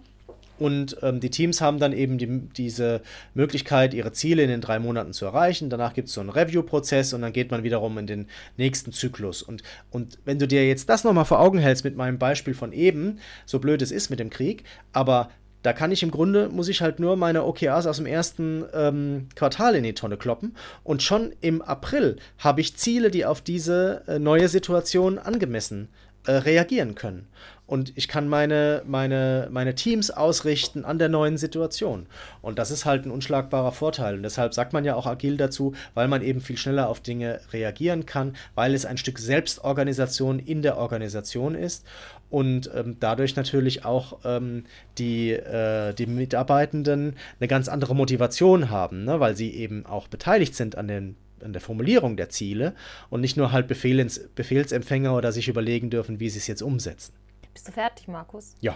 Und ähm, die Teams haben dann eben die, diese Möglichkeit, ihre Ziele in den drei Monaten zu erreichen. Danach gibt es so einen Review-Prozess und dann geht man wiederum in den nächsten Zyklus. Und, und wenn du dir jetzt das nochmal vor Augen hältst mit meinem Beispiel von eben, so blöd es ist mit dem Krieg, aber da kann ich im Grunde, muss ich halt nur meine OKRs aus dem ersten ähm, Quartal in die Tonne kloppen. Und schon im April habe ich Ziele, die auf diese äh, neue Situation angemessen äh, reagieren können und ich kann meine, meine, meine Teams ausrichten an der neuen Situation. Und das ist halt ein unschlagbarer Vorteil. Und deshalb sagt man ja auch agil dazu, weil man eben viel schneller auf Dinge reagieren kann, weil es ein Stück Selbstorganisation in der Organisation ist und ähm, dadurch natürlich auch ähm, die, äh, die Mitarbeitenden eine ganz andere Motivation haben, ne? weil sie eben auch beteiligt sind an den an der Formulierung der Ziele und nicht nur halt Befehlens, Befehlsempfänger oder sich überlegen dürfen, wie sie es jetzt umsetzen. Bist du fertig, Markus? Ja.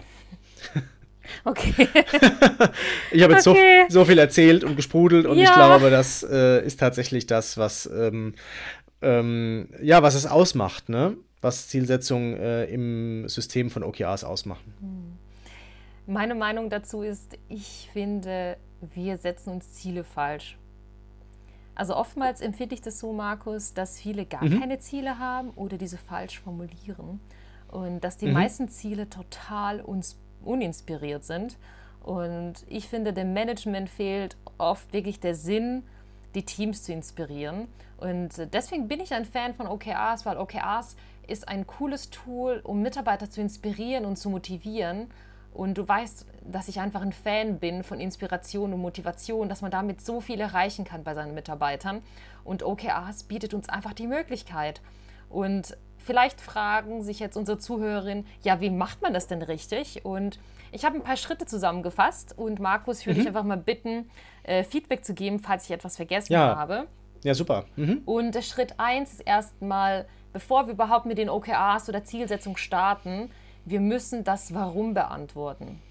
Okay. ich habe jetzt okay. so, so, viel erzählt und gesprudelt und ja. ich glaube, das äh, ist tatsächlich das, was, ähm, ähm, ja, was es ausmacht, ne? was Zielsetzungen äh, im System von OKRs ausmachen. Hm. Meine Meinung dazu ist, ich finde, wir setzen uns Ziele falsch. Also oftmals empfinde ich das so, Markus, dass viele gar mhm. keine Ziele haben oder diese falsch formulieren und dass die mhm. meisten Ziele total uns uninspiriert sind. Und ich finde, dem Management fehlt oft wirklich der Sinn, die Teams zu inspirieren. Und deswegen bin ich ein Fan von OKRs, weil OKRs ist ein cooles Tool, um Mitarbeiter zu inspirieren und zu motivieren. Und du weißt, dass ich einfach ein Fan bin von Inspiration und Motivation, dass man damit so viel erreichen kann bei seinen Mitarbeitern. Und OKRs bietet uns einfach die Möglichkeit. Und Vielleicht fragen sich jetzt unsere Zuhörerinnen, ja, wie macht man das denn richtig? Und ich habe ein paar Schritte zusammengefasst und Markus, würde mhm. ich einfach mal bitten, äh, Feedback zu geben, falls ich etwas vergessen ja. habe. Ja, super. Mhm. Und Schritt 1 ist erstmal, bevor wir überhaupt mit den OKRs oder Zielsetzungen starten, wir müssen das Warum beantworten.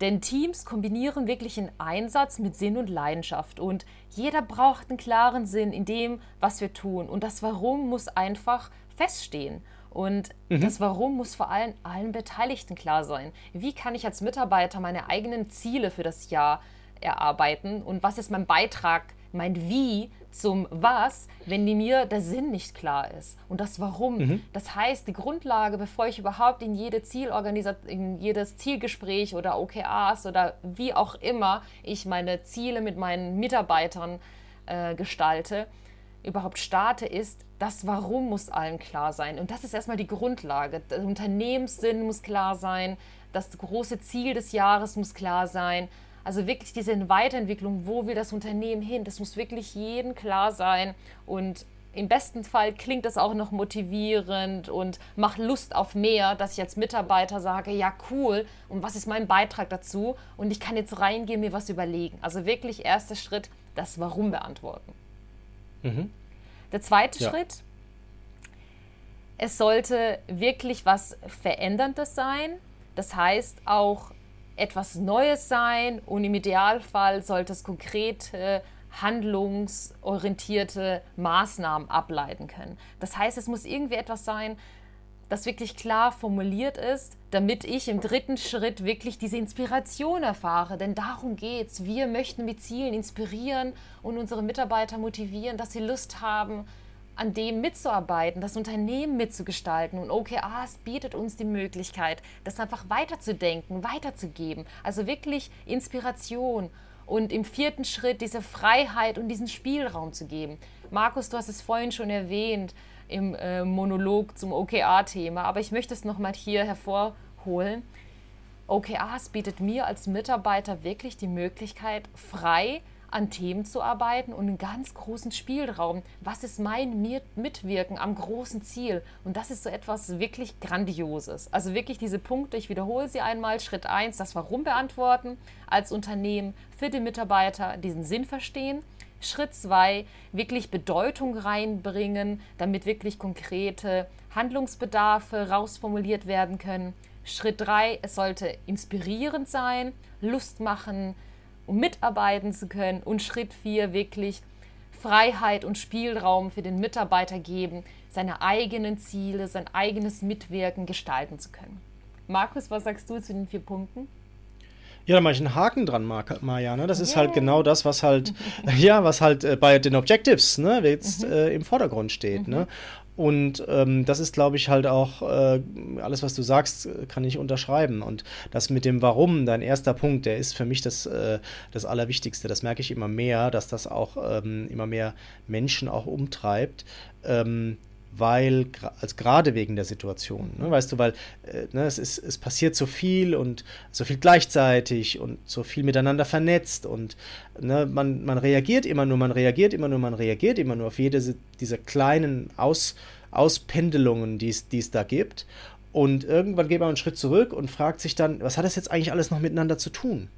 Denn Teams kombinieren wirklich einen Einsatz mit Sinn und Leidenschaft und jeder braucht einen klaren Sinn in dem, was wir tun. Und das Warum muss einfach feststehen. Und mhm. das Warum muss vor allem allen Beteiligten klar sein. Wie kann ich als Mitarbeiter meine eigenen Ziele für das Jahr erarbeiten und was ist mein Beitrag, mein Wie zum Was, wenn mir der Sinn nicht klar ist und das Warum. Mhm. Das heißt, die Grundlage, bevor ich überhaupt in jede in jedes Zielgespräch oder OKRs oder wie auch immer ich meine Ziele mit meinen Mitarbeitern äh, gestalte, überhaupt starte, ist, das Warum muss allen klar sein. Und das ist erstmal die Grundlage. Der Unternehmenssinn muss klar sein, das große Ziel des Jahres muss klar sein. Also wirklich diese Weiterentwicklung, wo will das Unternehmen hin, das muss wirklich jedem klar sein. Und im besten Fall klingt das auch noch motivierend und macht Lust auf mehr, dass ich als Mitarbeiter sage, ja cool, und was ist mein Beitrag dazu? Und ich kann jetzt reingehen, mir was überlegen. Also wirklich erster Schritt, das Warum beantworten. Mhm. Der zweite ja. Schritt, es sollte wirklich was Veränderndes sein. Das heißt auch etwas Neues sein und im Idealfall sollte es konkrete, handlungsorientierte Maßnahmen ableiten können. Das heißt, es muss irgendwie etwas sein, das wirklich klar formuliert ist, damit ich im dritten Schritt wirklich diese Inspiration erfahre. Denn darum geht es. Wir möchten mit Zielen inspirieren und unsere Mitarbeiter motivieren, dass sie Lust haben, an dem mitzuarbeiten, das Unternehmen mitzugestalten. Und OKRs bietet uns die Möglichkeit, das einfach weiterzudenken, weiterzugeben. Also wirklich Inspiration und im vierten Schritt diese Freiheit und diesen Spielraum zu geben. Markus, du hast es vorhin schon erwähnt im äh, Monolog zum OKR-Thema, aber ich möchte es nochmal hier hervorholen. OKRs bietet mir als Mitarbeiter wirklich die Möglichkeit, frei an Themen zu arbeiten und einen ganz großen Spielraum. Was ist mein Mitwirken am großen Ziel? Und das ist so etwas wirklich Grandioses. Also wirklich diese Punkte, ich wiederhole sie einmal. Schritt 1, das Warum beantworten als Unternehmen für den Mitarbeiter, diesen Sinn verstehen. Schritt 2, wirklich Bedeutung reinbringen, damit wirklich konkrete Handlungsbedarfe rausformuliert werden können. Schritt 3, es sollte inspirierend sein, Lust machen, um mitarbeiten zu können. Und Schritt 4, wirklich Freiheit und Spielraum für den Mitarbeiter geben, seine eigenen Ziele, sein eigenes Mitwirken gestalten zu können. Markus, was sagst du zu den vier Punkten? Ja, da mache ich einen Haken dran, Maja. Ne? Das ist yeah. halt genau das, was halt, ja, was halt äh, bei den Objectives ne, jetzt mhm. äh, im Vordergrund steht. Ne? Mhm. Ne? Und ähm, das ist, glaube ich, halt auch äh, alles, was du sagst, kann ich unterschreiben. Und das mit dem Warum, dein erster Punkt, der ist für mich das, äh, das Allerwichtigste. Das merke ich immer mehr, dass das auch ähm, immer mehr Menschen auch umtreibt. Ähm, weil, als gerade wegen der Situation, ne, weißt du, weil äh, ne, es, ist, es passiert so viel und so viel gleichzeitig und so viel miteinander vernetzt und ne, man, man reagiert immer nur, man reagiert immer nur, man reagiert immer nur auf jede dieser kleinen Aus, Auspendelungen, die es da gibt. Und irgendwann geht man einen Schritt zurück und fragt sich dann, was hat das jetzt eigentlich alles noch miteinander zu tun?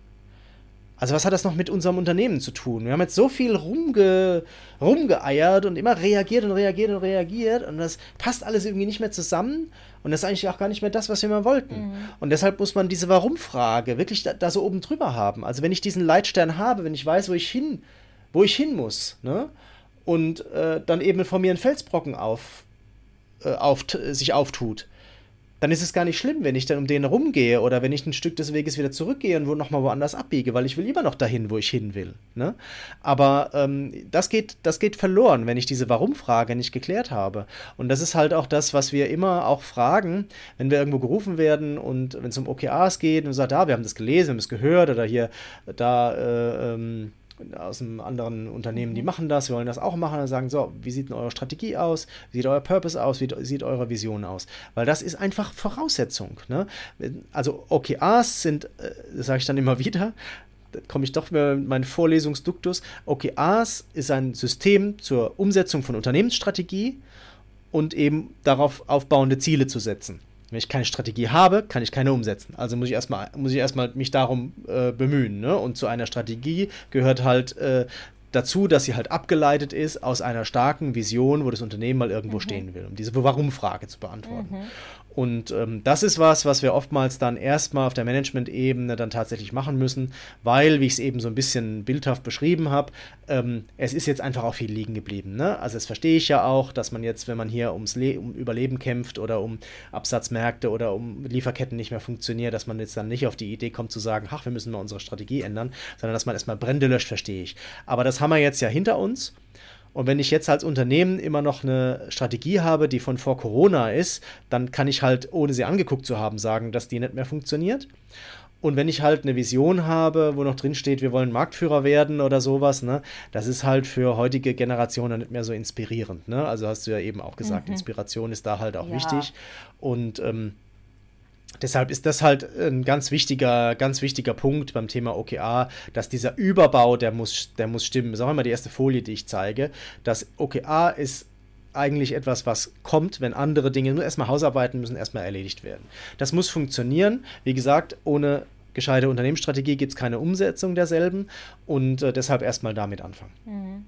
Also was hat das noch mit unserem Unternehmen zu tun? Wir haben jetzt so viel rumge, rumgeeiert und immer reagiert und reagiert und reagiert und das passt alles irgendwie nicht mehr zusammen und das ist eigentlich auch gar nicht mehr das, was wir mal wollten. Mhm. Und deshalb muss man diese Warum-Frage wirklich da, da, so oben drüber haben. Also wenn ich diesen Leitstern habe, wenn ich weiß, wo ich hin, wo ich hin muss, ne? und äh, dann eben vor mir ein Felsbrocken auf, äh, auf, sich auftut, dann ist es gar nicht schlimm, wenn ich dann um den rumgehe oder wenn ich ein Stück des Weges wieder zurückgehe und wo nochmal woanders abbiege, weil ich will immer noch dahin, wo ich hin will. Ne? Aber ähm, das, geht, das geht verloren, wenn ich diese Warum-Frage nicht geklärt habe. Und das ist halt auch das, was wir immer auch fragen, wenn wir irgendwo gerufen werden und wenn es um OKRs geht und sagt, ja, wir haben das gelesen, wir haben es gehört oder hier, da, äh, ähm, aus einem anderen Unternehmen, die mhm. machen das, wir wollen das auch machen und sagen, so, wie sieht denn eure Strategie aus? Wie sieht euer Purpose aus? Wie sieht eure Vision aus? Weil das ist einfach Voraussetzung. Ne? Also OKRs sind, äh, das sage ich dann immer wieder, da komme ich doch mit meinem Vorlesungsduktus. OKRs ist ein System zur Umsetzung von Unternehmensstrategie und eben darauf aufbauende Ziele zu setzen. Wenn ich keine Strategie habe, kann ich keine umsetzen. Also muss ich erstmal, muss ich erstmal mich darum äh, bemühen. Ne? Und zu einer Strategie gehört halt äh, dazu, dass sie halt abgeleitet ist aus einer starken Vision, wo das Unternehmen mal irgendwo mhm. stehen will, um diese Warum-Frage zu beantworten. Mhm. Und ähm, das ist was, was wir oftmals dann erstmal auf der Management-Ebene dann tatsächlich machen müssen, weil, wie ich es eben so ein bisschen bildhaft beschrieben habe, ähm, es ist jetzt einfach auch viel liegen geblieben. Ne? Also das verstehe ich ja auch, dass man jetzt, wenn man hier ums Le um Überleben kämpft oder um Absatzmärkte oder um Lieferketten nicht mehr funktioniert, dass man jetzt dann nicht auf die Idee kommt zu sagen, ach, wir müssen mal unsere Strategie ändern, sondern dass man erstmal Brände löscht, verstehe ich. Aber das haben wir jetzt ja hinter uns. Und wenn ich jetzt als Unternehmen immer noch eine Strategie habe, die von vor Corona ist, dann kann ich halt, ohne sie angeguckt zu haben, sagen, dass die nicht mehr funktioniert. Und wenn ich halt eine Vision habe, wo noch drin steht, wir wollen Marktführer werden oder sowas, ne, das ist halt für heutige Generationen nicht mehr so inspirierend. Ne? Also hast du ja eben auch gesagt, mhm. Inspiration ist da halt auch ja. wichtig. Und ähm, Deshalb ist das halt ein ganz wichtiger, ganz wichtiger Punkt beim Thema OKA, dass dieser Überbau, der muss, der muss stimmen. Sagen wir mal die erste Folie, die ich zeige. Das OKA ist eigentlich etwas, was kommt, wenn andere Dinge nur erstmal Hausarbeiten müssen, erstmal erledigt werden. Das muss funktionieren. Wie gesagt, ohne gescheite Unternehmensstrategie gibt es keine Umsetzung derselben und äh, deshalb erstmal damit anfangen. Mhm.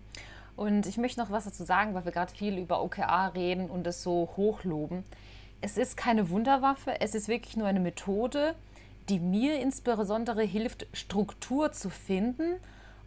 Und ich möchte noch was dazu sagen, weil wir gerade viel über OKA reden und es so hochloben es ist keine Wunderwaffe, es ist wirklich nur eine Methode, die mir insbesondere hilft, Struktur zu finden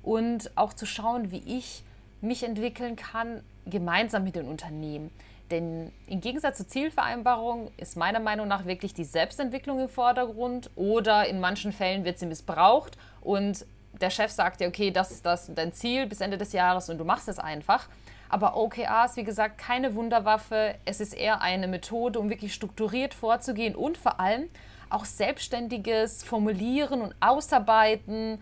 und auch zu schauen, wie ich mich entwickeln kann, gemeinsam mit den Unternehmen. Denn im Gegensatz zur Zielvereinbarung ist meiner Meinung nach wirklich die Selbstentwicklung im Vordergrund oder in manchen Fällen wird sie missbraucht und der Chef sagt dir, okay, das ist das dein Ziel bis Ende des Jahres und du machst es einfach. Aber OKR ist, wie gesagt, keine Wunderwaffe. Es ist eher eine Methode, um wirklich strukturiert vorzugehen und vor allem auch selbstständiges Formulieren und Ausarbeiten,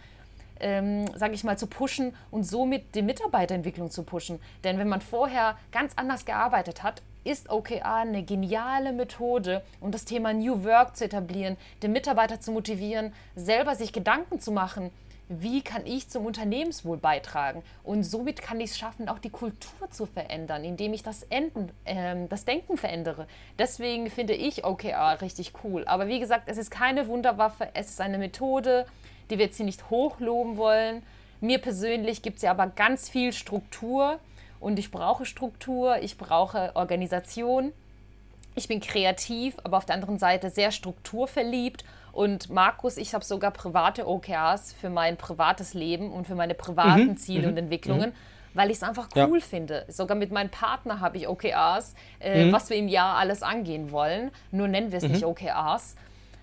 ähm, sage ich mal, zu pushen und somit die Mitarbeiterentwicklung zu pushen. Denn wenn man vorher ganz anders gearbeitet hat, ist OKR eine geniale Methode, um das Thema New Work zu etablieren, den Mitarbeiter zu motivieren, selber sich Gedanken zu machen, wie kann ich zum Unternehmenswohl beitragen? Und somit kann ich es schaffen, auch die Kultur zu verändern, indem ich das, Enden, äh, das Denken verändere. Deswegen finde ich OKR richtig cool. Aber wie gesagt, es ist keine Wunderwaffe, es ist eine Methode, die wir jetzt hier nicht hochloben wollen. Mir persönlich gibt es ja aber ganz viel Struktur und ich brauche Struktur, ich brauche Organisation. Ich bin kreativ, aber auf der anderen Seite sehr strukturverliebt und Markus, ich habe sogar private OKRs für mein privates Leben und für meine privaten mhm. Ziele mhm. und Entwicklungen. Mhm. Weil ich es einfach cool ja. finde. Sogar mit meinem Partner habe ich OKRs, äh, mhm. was wir im Jahr alles angehen wollen. Nur nennen wir es nicht mhm. OKRs.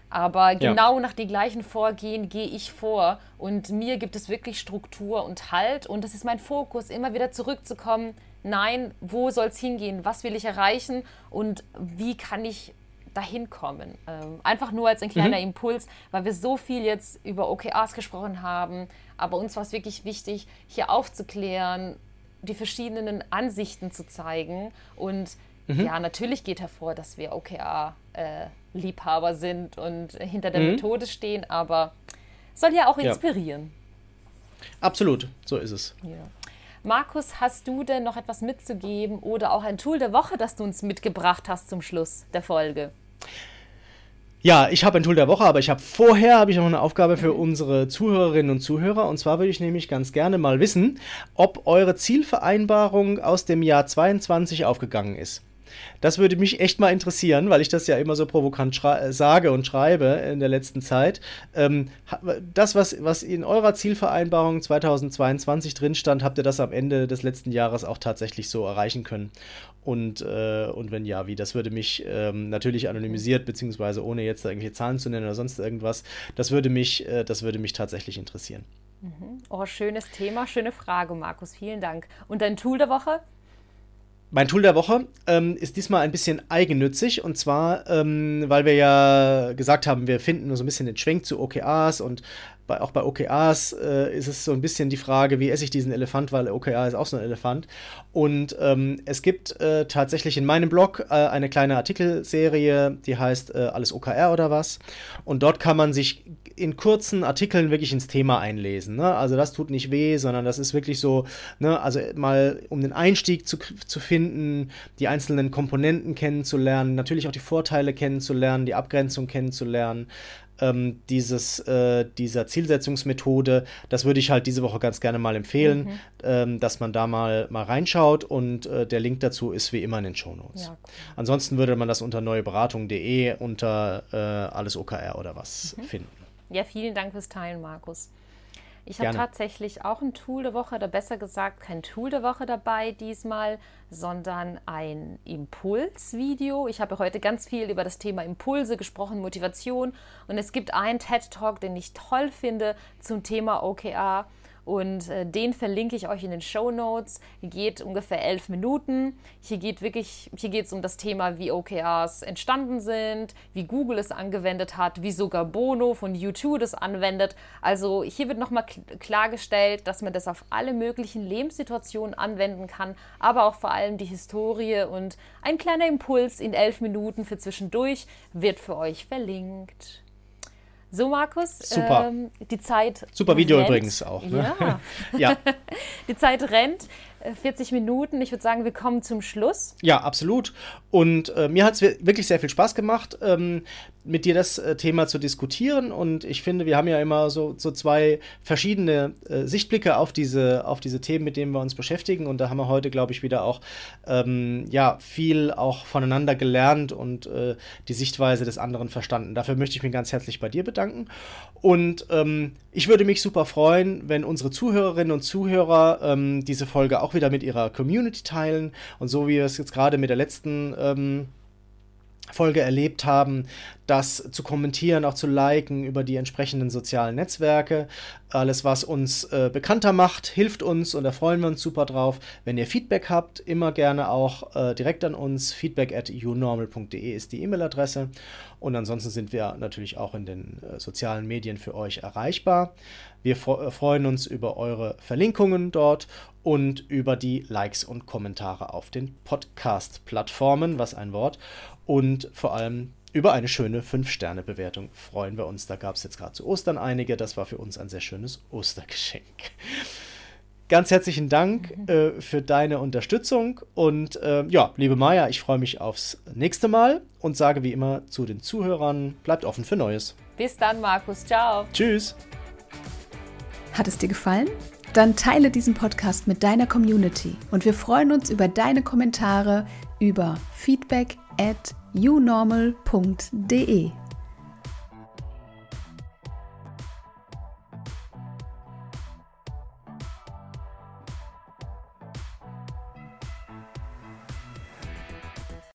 Aber genau ja. nach den gleichen Vorgehen gehe ich vor. Und mir gibt es wirklich Struktur und Halt. Und das ist mein Fokus, immer wieder zurückzukommen. Nein, wo soll es hingehen? Was will ich erreichen? Und wie kann ich dahin kommen. Ähm, einfach nur als ein kleiner mhm. Impuls, weil wir so viel jetzt über OKRs gesprochen haben. Aber uns war es wirklich wichtig, hier aufzuklären, die verschiedenen Ansichten zu zeigen. Und mhm. ja, natürlich geht hervor, dass wir OKR-Liebhaber äh, sind und hinter der mhm. Methode stehen, aber soll ja auch inspirieren. Ja. Absolut, so ist es. Ja. Markus, hast du denn noch etwas mitzugeben oder auch ein Tool der Woche, das du uns mitgebracht hast zum Schluss der Folge? Ja, ich habe ein Tool der Woche, aber ich habe vorher habe ich noch eine Aufgabe für unsere Zuhörerinnen und Zuhörer. Und zwar würde ich nämlich ganz gerne mal wissen, ob eure Zielvereinbarung aus dem Jahr 22 aufgegangen ist. Das würde mich echt mal interessieren, weil ich das ja immer so provokant sage und schreibe in der letzten Zeit. Ähm, das, was, was in eurer Zielvereinbarung 2022 drin stand, habt ihr das am Ende des letzten Jahres auch tatsächlich so erreichen können? Und, äh, und wenn ja, wie? Das würde mich ähm, natürlich anonymisiert, beziehungsweise ohne jetzt irgendwelche Zahlen zu nennen oder sonst irgendwas, das würde mich, äh, das würde mich tatsächlich interessieren. Mhm. Oh, schönes Thema, schöne Frage, Markus. Vielen Dank. Und dein Tool der Woche? Mein Tool der Woche ähm, ist diesmal ein bisschen eigennützig. Und zwar, ähm, weil wir ja gesagt haben, wir finden so ein bisschen den Schwenk zu OKRs und bei, auch bei OKRs äh, ist es so ein bisschen die Frage, wie esse ich diesen Elefant, weil OKR ist auch so ein Elefant. Und ähm, es gibt äh, tatsächlich in meinem Blog äh, eine kleine Artikelserie, die heißt äh, Alles OKR oder was. Und dort kann man sich in kurzen Artikeln wirklich ins Thema einlesen. Ne? Also das tut nicht weh, sondern das ist wirklich so, ne? also mal um den Einstieg zu, zu finden, die einzelnen Komponenten kennenzulernen, natürlich auch die Vorteile kennenzulernen, die Abgrenzung kennenzulernen. Ähm, dieses, äh, dieser Zielsetzungsmethode. Das würde ich halt diese Woche ganz gerne mal empfehlen, mhm. ähm, dass man da mal, mal reinschaut und äh, der Link dazu ist wie immer in den Shownotes. Ja, cool. Ansonsten würde man das unter neueberatung.de unter äh, alles OKR oder was mhm. finden. Ja, vielen Dank fürs Teilen, Markus. Ich habe tatsächlich auch ein Tool der Woche, oder besser gesagt kein Tool der Woche dabei diesmal, sondern ein Impulsvideo. Ich habe heute ganz viel über das Thema Impulse gesprochen, Motivation. Und es gibt einen TED Talk, den ich toll finde zum Thema OKR. Und äh, den verlinke ich euch in den Show Notes. Geht ungefähr elf Minuten. Hier geht wirklich, hier geht es um das Thema, wie OKRs entstanden sind, wie Google es angewendet hat, wie sogar Bono von YouTube das anwendet. Also hier wird nochmal klargestellt, dass man das auf alle möglichen Lebenssituationen anwenden kann, aber auch vor allem die Historie und ein kleiner Impuls in elf Minuten für zwischendurch wird für euch verlinkt. So, Markus, Super. Ähm, die Zeit. Super Video rennt. übrigens auch. Ne? Ja. ja. die Zeit rennt. 40 äh, Minuten. Ich würde sagen, wir kommen zum Schluss. Ja, absolut. Und äh, mir hat es wirklich sehr viel Spaß gemacht, ähm, mit dir das äh, Thema zu diskutieren. Und ich finde, wir haben ja immer so, so zwei verschiedene äh, Sichtblicke auf diese, auf diese Themen, mit denen wir uns beschäftigen. Und da haben wir heute, glaube ich, wieder auch ähm, ja, viel auch voneinander gelernt und äh, die Sichtweise des anderen verstanden. Dafür möchte ich mich ganz herzlich bei dir bedanken. Und ähm, ich würde mich super freuen, wenn unsere Zuhörerinnen und Zuhörer ähm, diese Folge auch wieder mit ihrer Community teilen. Und so wie wir es jetzt gerade mit der letzten ähm, Folge erlebt haben, das zu kommentieren, auch zu liken über die entsprechenden sozialen Netzwerke. Alles, was uns äh, bekannter macht, hilft uns und da freuen wir uns super drauf. Wenn ihr Feedback habt, immer gerne auch äh, direkt an uns. Feedback at unormal.de ist die E-Mail-Adresse. Und ansonsten sind wir natürlich auch in den äh, sozialen Medien für euch erreichbar. Wir äh, freuen uns über eure Verlinkungen dort und über die Likes und Kommentare auf den Podcast-Plattformen, was ein Wort. Und vor allem über eine schöne 5-Sterne-Bewertung freuen wir uns. Da gab es jetzt gerade zu Ostern einige. Das war für uns ein sehr schönes Ostergeschenk. Ganz herzlichen Dank mhm. äh, für deine Unterstützung. Und äh, ja, liebe Maja, ich freue mich aufs nächste Mal und sage wie immer zu den Zuhörern, bleibt offen für Neues. Bis dann, Markus. Ciao. Tschüss. Hat es dir gefallen? Dann teile diesen Podcast mit deiner Community und wir freuen uns über deine Kommentare über feedback at unormal.de.